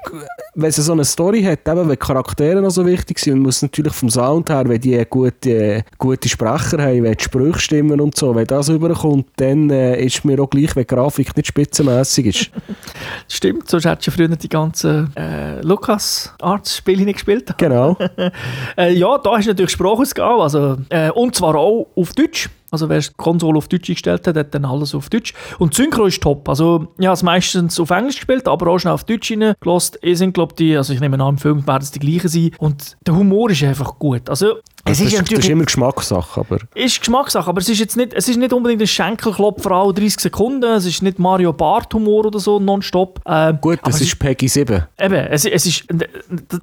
S2: wenn es so eine Story hat, eben, wenn Charaktere noch so wichtig sind, muss natürlich vom Sound her, wenn die gute, gute Sprecher haben, wenn die Sprüche stimmen und so, wenn das überkommt, dann äh, ist mir auch gleich, wenn die Grafik nicht spitzenmässig ist.
S1: stimmt, sonst hättest du früher die ganzen äh, Lucas-Arts-Spiele nicht gespielt.
S2: genau.
S1: Äh, ja, da ist natürlich Sprachausgabe, also, äh, und zwar auch auf Deutsch. Also wer die Konsole auf Deutsch eingestellt hat, hat dann alles auf Deutsch. Und Synchro ist top. Also ich habe es meistens auf Englisch gespielt, aber auch schnell auf Deutsch reingelassen. Ich sind, glaube die, also ich nehme an, im Film werden es die gleichen sein. Und der Humor ist einfach gut. Also es
S2: Also
S1: ist,
S2: das, das
S1: natürlich
S2: ist immer Geschmackssache, aber
S1: ist Geschmackssache, aber es ist jetzt nicht, es ist nicht unbedingt ein Schenkelklopfer alle 30 Sekunden. Es ist nicht Mario Bart Humor oder so nonstop. Ähm,
S2: gut, das
S1: es
S2: ist Peggy 7.
S1: Eben, es, es ist.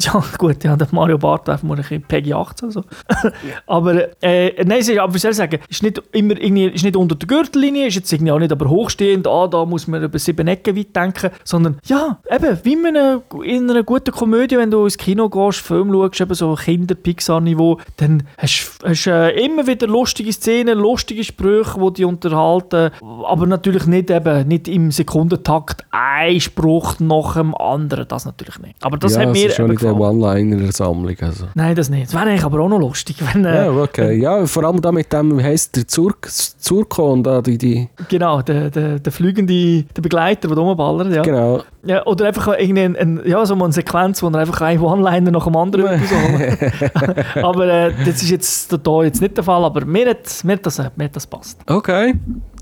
S1: Ja, gut, ja, der Mario Bart darf man ein bisschen Peggy 18 so. aber, äh, nein, ist, aber wie soll ich sagen, ist nicht immer irgendwie, ist nicht unter der Gürtellinie, ist jetzt irgendwie auch nicht aber hochstehend, ah, da muss man über sieben Ecken weit denken, sondern ja, eben, wie in einer, in einer guten Komödie, wenn du ins Kino gehst, Film schaust, eben so Kinder-Pixar-Niveau, dann dann hast du äh, immer wieder lustige Szenen, lustige Sprüche, die dich unterhalten, aber natürlich nicht eben, nicht im Sekundentakt ein Spruch nach dem anderen, das natürlich nicht. Aber das
S2: ja,
S1: hat mir
S2: es ist schon nicht. One-Liner-Sammlung. Also.
S1: Nein, das nicht. Das wäre eigentlich aber auch noch lustig, wenn... Äh,
S2: Ja, okay. Ja, vor allem da mit dem, wie heisst der Zur Zurkon, da die, die
S1: Genau, der, der, der fliegende der Begleiter, der rumballert, ja.
S2: genau.
S1: Ja. Oder einfach irgendwie ein, ein, ja, so mal eine Sequenz, wo er einfach einen One-Liner nach dem anderen aber äh, das ist jetzt da jetzt nicht der Fall, aber mir hat, mir hat, das, mir hat das passt.
S2: Okay.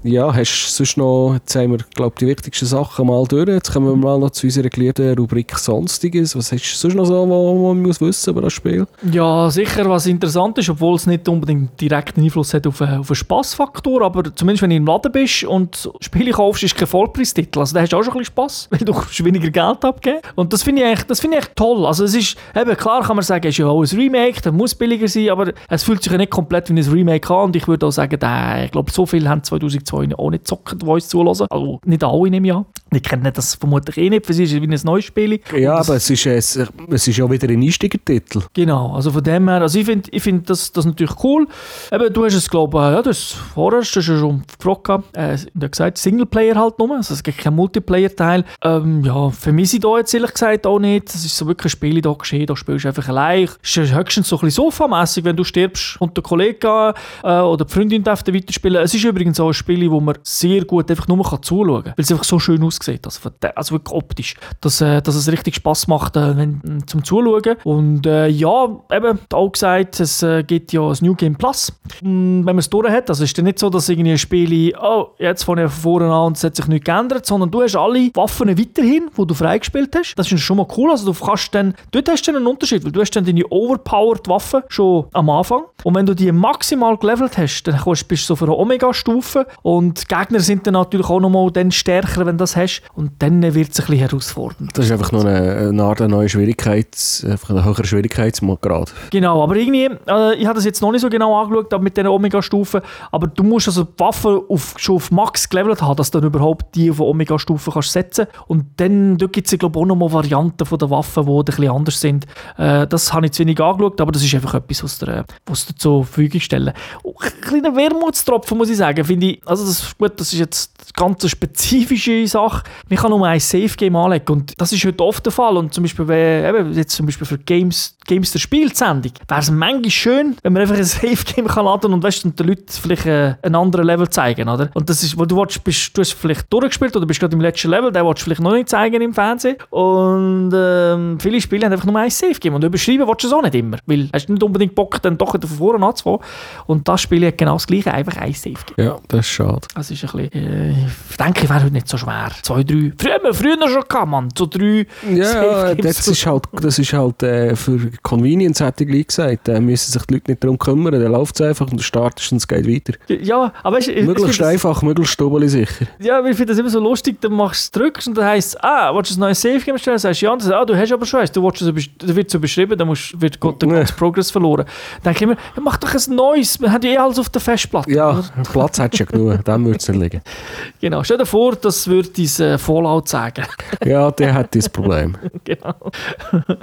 S2: Ja, hast du sonst noch, jetzt haben wir, glaube die wichtigsten Sachen mal durch. Jetzt kommen wir mal noch zu unserer geliebten Rubrik Sonstiges. Was hast du sonst noch so, was man muss wissen über das Spiel?
S1: Ja, sicher, was interessant ist, obwohl es nicht unbedingt direkten Einfluss hat auf, einen- auf einen Spassfaktor, aber zumindest wenn du im Laden bist und Spiele kaufst, ist kein Vollpreistitel. Also da hast du auch schon ein bisschen Spass, weil du weniger Geld abgeben. Und das finde ich, echt- das finde ich echt toll. Also es ist, eben klar kann man sagen, es ist ja auch ein Remake, das muss billiger sein, aber es fühlt sich ja nicht komplett wie ein Remake an und ich würde auch sagen, der, ich glaube, so viele haben 2002 auch nicht gezockt, die uns zulassen. Also nicht alle nehme ich an. Die kennen das vermutlich eh nicht, für sie ist es wie ein neues Spiel.
S2: Ja,
S1: das-
S2: aber es ist, es, es ist ja wieder ein Einsteigertitel.
S1: Genau, also von dem her, also ich finde ich find das, das natürlich cool. Eben, du hast es, glaube ich, ja, du hast es vorher du ja schon gefragt, äh, du hast gesagt, Singleplayer halt nur, also es gibt keinen Multiplayer-Teil. Ähm, ja, vermisse ich da jetzt ehrlich gesagt auch nicht. Das ist so wirklich ein Spiel, da geschehen, da spielst du einfach allein. Es ist höchstens so ein bisschen sofamässig, wenn du stirbst und der Kollege äh, oder die Freundin darf weiterspielen. Es ist übrigens auch ein Spiel, wo man sehr gut einfach nur kann zuschauen kann, weil es einfach so schön aussieht, also, von der- also wirklich optisch, dass, äh, dass es richtig Spaß macht äh, wenn, zum Zuschauen. Und äh, ja, eben, auch gesagt, es äh, gibt ja das New Game Plus, Mm, wenn man es durch hat. Also es ist dann nicht so, dass irgendwie ein Spiel, oh, jetzt von vorne an und es hat sich nichts geändert, sondern du hast alle Waffen weiterhin, die du freigespielt hast. Das ist schon mal cool. Also du kannst dann, dort hast du einen Unterschied, weil du hast dann deine overpowered Waffen schon am Anfang. Und wenn du die maximal gelevelt hast, dann bist du so für eine Omega-Stufe und die Gegner sind dann natürlich auch nochmal dann stärker, wenn du das hast. Und dann wird es ein bisschen herausfordernd.
S2: Das ist einfach nur eine, eine Art neue Schwierigkeits, einfach ein höherer Schwierigkeitsgrad.
S1: Genau, aber irgendwie, äh, ich habe das jetzt noch nicht so genau angeschaut mit den Omega-Stufen, aber du musst also die Waffe auf, schon auf Max gelevelt haben, dass du dann überhaupt die auf Omega-Stufen kannst setzen Und dann gibt es, glaube ich, auch noch mal Varianten von der Waffen, die ein bisschen anders sind. Äh, das habe ich zu wenig angeschaut, aber das ist einfach etwas, was dir, äh, was dir zur Verfügung stellen. Und Ein kleiner Wermutstropfen, muss ich sagen, finde ich, also das ist gut, das ist jetzt eine ganz spezifische Sache. Man kann nur ein Safe-Game anlegen und das ist heute oft der Fall. Und zum Beispiel, wenn, eben, jetzt zum Beispiel für Games, Games der Spielsendung, wäre es manchmal schön, wenn man einfach ein Safe-Game kann laden und weißt, und den Leuten vielleicht äh, einen anderen Level zeigen, oder? Und das ist, wo du willst, bist, du hast vielleicht durchgespielt oder bist gerade im letzten Level, den willst du vielleicht noch nicht zeigen im Fernsehen. Und ähm, viele Spiele haben einfach nur ein Safe-Game und überschreiben willst du es auch nicht immer, weil hast du nicht unbedingt Bock, dann doch von vorne anzufangen. Und das Spiel hat genau das Gleiche, einfach ein Safe-Game.
S2: Ja, das ist schade.
S1: Das ist ein bisschen, äh, ich denke, wäre heute nicht so schwer. Zwei, drei, früher, früher schon gehabt, man. So drei
S2: Ja, ja das ist halt, das ist halt äh, für Convenience, hätte ich gleich gesagt. Da müssen sich die Leute nicht darum kümmern. Dann läuft es einfach und du startest und es geht weiter.
S1: Ja, aber ich- ich
S2: Möglichst
S1: das-
S2: einfach, möglichst doppelt sicher.
S1: Ja, weil ich finde das immer so lustig, dann machst du es, drückst und dann heisst es, ah, willst du ein neues Safe Game stellen? Dann sagst du ja, und dann ah, du hast aber schon eins, du willst es dann wird es überschrieben, dann musst, wird Gott der
S2: Nee.
S1: ganze Progress verloren. Dann denke ich immer, ja, mach doch ein neues, man hat ja eh alles auf der Festplatte.
S2: Ja,
S1: oder?
S2: Platz hättest du ja genug, dem würde es nicht liegen.
S1: Genau, stell dir vor, das würde dein äh, Fallout sagen.
S2: Ja, der hat das Problem.
S1: genau.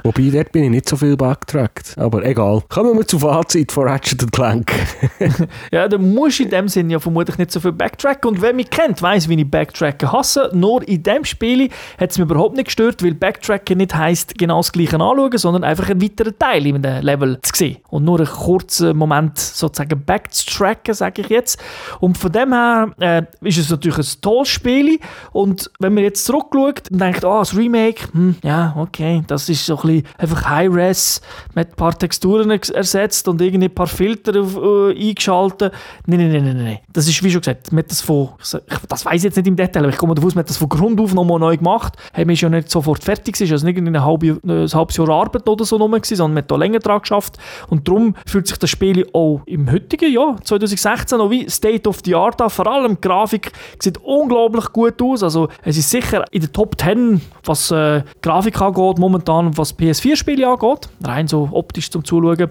S2: Wobei, dort bin ich nicht so viel backtrackt. Aber egal. Kommen wir zum Fazit von Ratchet Clank.
S1: Ja, dann musst in dem Sinn ja vermutlich nicht so viel backtracken. Und wer mich kennt, weiß, wie ich Backtracken hasse. Nur in dem Spiel hat es mich überhaupt nicht gestört, weil Backtracken nicht heisst, genau das Gleiche anschauen, sondern einfach einen weiteren Teil in einem Level zu sehen. Und nur einen kurzen Moment sozusagen backtracken, sage ich jetzt. Und von dem her äh, ist es natürlich ein tolles Spiel. Und wenn man jetzt zurückschaut und denkt, ah, das Remake, hm, ja, okay, das ist so ein bisschen einfach High-Res, mit ein paar Texturen ex- ersetzt und irgendwie ein paar Filter auf, äh, eingeschaltet. Nein, nein, nein, nein, nein. Das ist, wie schon gesagt, man hat das von, ich, das weiß ich jetzt nicht im Detail, aber ich komme davon aus, man hat das von Grund auf nochmal neu gemacht. Hey, man ist ja nicht sofort fertig, es also nicht irgendwie ein, halbe, ein halbes Jahr Arbeit oder so rum, sondern man hat da länger dran geschafft. Und darum fühlt sich das Spiel auch im heutigen Jahr, 2016, noch wie State of the Art an. Vor allem die Grafik sieht unglaublich gut aus. Also es ist sicher in der Top 10, was äh, Grafik angeht, momentan was PS4-Spiele angeht. Rein so optisch zum Zuschauen.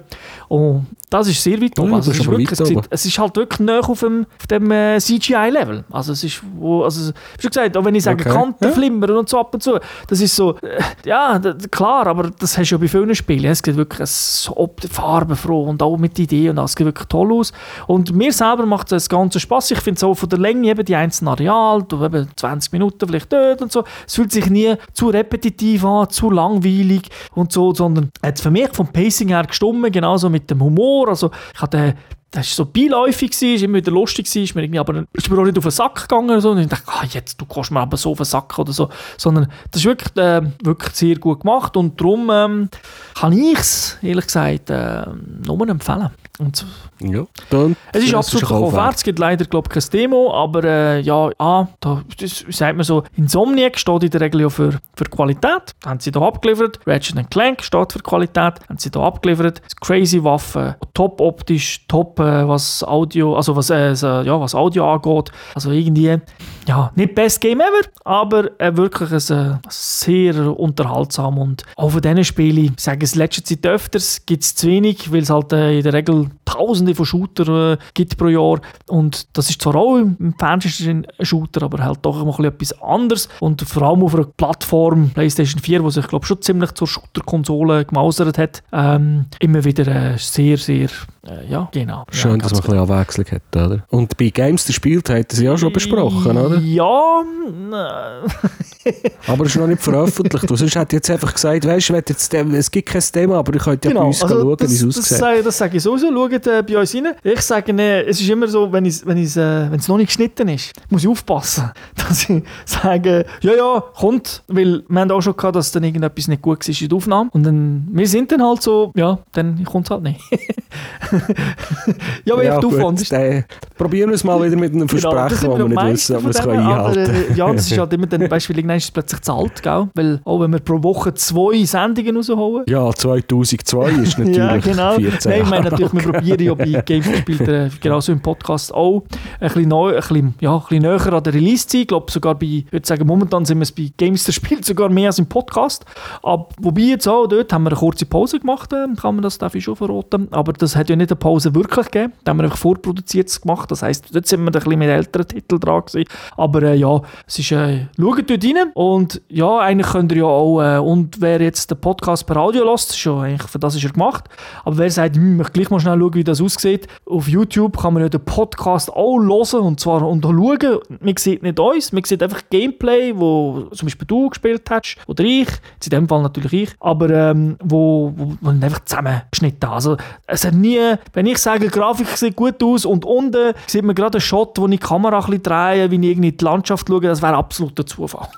S1: Und das ist sehr weit oben.
S2: Ja,
S1: also es,
S2: ist
S1: wirklich, es,
S2: oben.
S1: es ist halt wirklich näher auf dem, auf dem äh, CGI-Level. Also es ist, wo, also, wie schon gesagt, auch wenn ich sage
S2: Okay.
S1: Kanten
S2: Ja.
S1: flimmern und so ab und zu, das ist so, äh, ja, klar, aber das hast du ja bei vielen Spielen. Es sieht wirklich so ob- farbenfroh und auch mit Ideen und alles sieht wirklich toll aus. Und mir selber macht das Ganze Spaß. Ich finde so von der Länge eben die einzelnen Areale, du eben 20 Minuten vielleicht dort und so. Es fühlt sich nie zu repetitiv an, zu langweilig und so, sondern hat für mich vom Pacing her gestimmt, genauso mit dem Humor. Also ich hatte das war so beiläufig, ist immer wieder lustig, ist mir, irgendwie, aber ist mir auch nicht auf den Sack gegangen. Oder so. Und ich dachte, ah, jetzt, du kommst mir aber so auf den Sack oder so. Sondern das ist wirklich, äh, wirklich sehr gut gemacht und darum ähm, kann ich es, ehrlich gesagt, äh, nur empfehlen. Und
S2: Ja. Dann,
S1: es ist
S2: das
S1: absolut aufwärts, es gibt leider glaube ich, kein Demo, aber äh, ja, ah, da das sagt man so, Insomniac steht in der Regel ja für, für Qualität, das haben sie da abgeliefert, Ratchet Clank steht für Qualität, haben sie da abgeliefert, das Crazy Waffe, top optisch, top äh, was Audio, also was, äh, ja, was Audio angeht, also irgendwie, ja, nicht best Game ever, aber äh, wirklich ein, äh, sehr unterhaltsam. Und auch von diesen Spielen, ich sage es in letzter Zeit öfters, gibt es zu wenig, weil es halt äh, in der Regel tausende von Shooter äh, gibt pro Jahr. Und das ist zwar auch im Fernsehen ein Shooter, aber halt doch bisschen etwas anderes. Und vor allem auf einer Plattform PlayStation 4, wo sich glaube schon ziemlich zur Shooter-Konsole gemausert hat, ähm, immer wieder sehr, sehr, äh, ja, genau.
S2: Schön,
S1: ja,
S2: dass man ein bisschen Abwechslung hat, oder? Und bei Games der hat er sie ja schon besprochen, oder?
S1: Ja,
S2: Aber es ist noch nicht veröffentlicht. Und sonst hat jetzt einfach gesagt, weißt du, jetzt, es gibt kein Thema, aber ich könnte ja bei uns
S1: also
S2: schauen,
S1: das,
S2: wie es
S1: das,
S2: aussieht.
S1: sage, das sage ich sowieso, schaut äh, bei uns rein. Ich sage, äh, es ist immer so, wenn es wenn ich's, äh, wenn's noch nicht geschnitten ist, muss ich aufpassen, dass ich sage, ja, ja, kommt, weil wir haben auch schon gehabt, dass dann irgendetwas nicht gut war in der Aufnahme und dann, wir sind dann halt so, ja, dann kommt es halt nicht. ja, aber ja, du fandest.
S2: dann probieren wir es mal wieder mit einem
S1: Genau,
S2: Versprechen,
S1: sind
S2: wo wir nicht wissen, ob wir es können einhalten
S1: aber, äh, Ja, das ist halt immer dann, weißt du, irgendwann ist es plötzlich zu alt, gell? Weil auch wenn wir pro Woche zwei Sendungen rausholen,
S2: Ja, 2002 ist natürlich
S1: ja, genau.
S2: 14
S1: Nein, ich meine natürlich, wir probieren ja bei Games gespielt, äh, genauso im Podcast auch, ein bisschen, neu, ein bisschen, ja, ein bisschen näher an der Release zu sein. Ich glaube sogar bei, ich würde sagen, momentan sind wir es bei Games gespielt sogar mehr als im Podcast. Aber, wobei jetzt auch, dort haben wir eine kurze Pause gemacht, äh, kann man das, darf ich schon verraten. Aber das hat ja nicht eine Pause wirklich gegeben. Da haben wir einfach vorproduziert gemacht. Das heisst, dort sind wir ein bisschen mit älteren Titeln dran gewesen. Aber äh, ja, es ist, äh, schaut dort rein. Und ja, eigentlich könnt ihr ja auch, äh, und wer jetzt den Podcast per Audio lässt, ist ja eigentlich, für das ist er gemacht. Aber wer sagt, hm, ich möchte gleich mal schnell schauen, wie das aussieht, auf YouTube kann man ja den Podcast auch hören und zwar und schauen. Man sieht nicht uns, man sieht einfach Gameplay, wo zum Beispiel du gespielt hast oder ich, in dem Fall natürlich ich, aber ähm, wo, wo, wo einfach zusammengeschnitten. Also es hat nie, wenn ich sage, die Grafik sieht gut aus und unten sieht man gerade einen Shot, wo ich die Kamera ein bisschen drehe, wie ich irgendwie die Landschaft schaue, das wäre absoluter Zufall.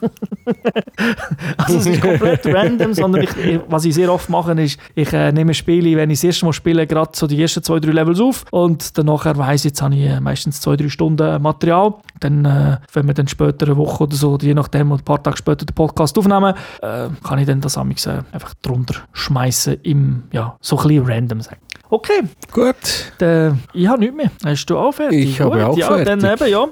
S1: also es ist komplett random, sondern ich, ich, was ich sehr oft mache, ist, ich äh, nehme Spiele, wenn ich das erste Mal spiele, gerade so die ersten zwei, drei Levels auf und dann nachher weiss ich, jetzt habe ich meistens zwei, drei Stunden Material. Dann, äh, wenn wir dann später eine Woche oder so, je nachdem, ein paar Tage später den Podcast aufnehmen, äh, kann ich dann das amigs, einfach drunter schmeißen im, ja, so ein bisschen random sagen. Okay,
S2: Gut.
S1: dann, ich habe nichts mehr. Hast du auch fertig?
S2: Ich habe auch
S1: ja,
S2: fertig.
S1: Dann eben, ja.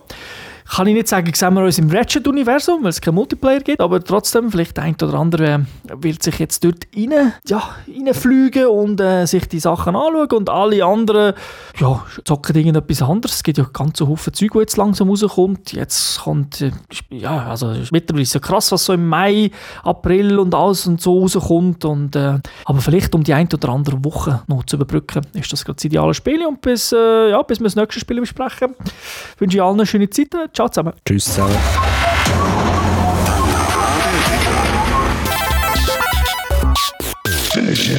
S1: Kann ich nicht sagen, sehen wir uns im Ratchet-Universum, weil es kein Multiplayer gibt, aber trotzdem, vielleicht der ein oder andere äh, wird sich jetzt dort rein, ja, reinfliegen und äh, sich die Sachen anschauen und alle anderen ja, zocken irgendetwas anderes. Es gibt ja ganz so Haufen Zeug, die jetzt langsam rauskommt. Jetzt kommt, äh, ja, also es ist mittlerweile so krass, was so im Mai, April und alles und so rauskommt. Und, äh, aber vielleicht um die ein oder andere Woche noch zu überbrücken, ist das gerade das ideale Spiel. Und bis, äh, ja, bis wir das nächste Spiel besprechen, wünsche ich allen eine schöne Zeit. Ciao zusammen.
S2: Tschüss zusammen. Finish.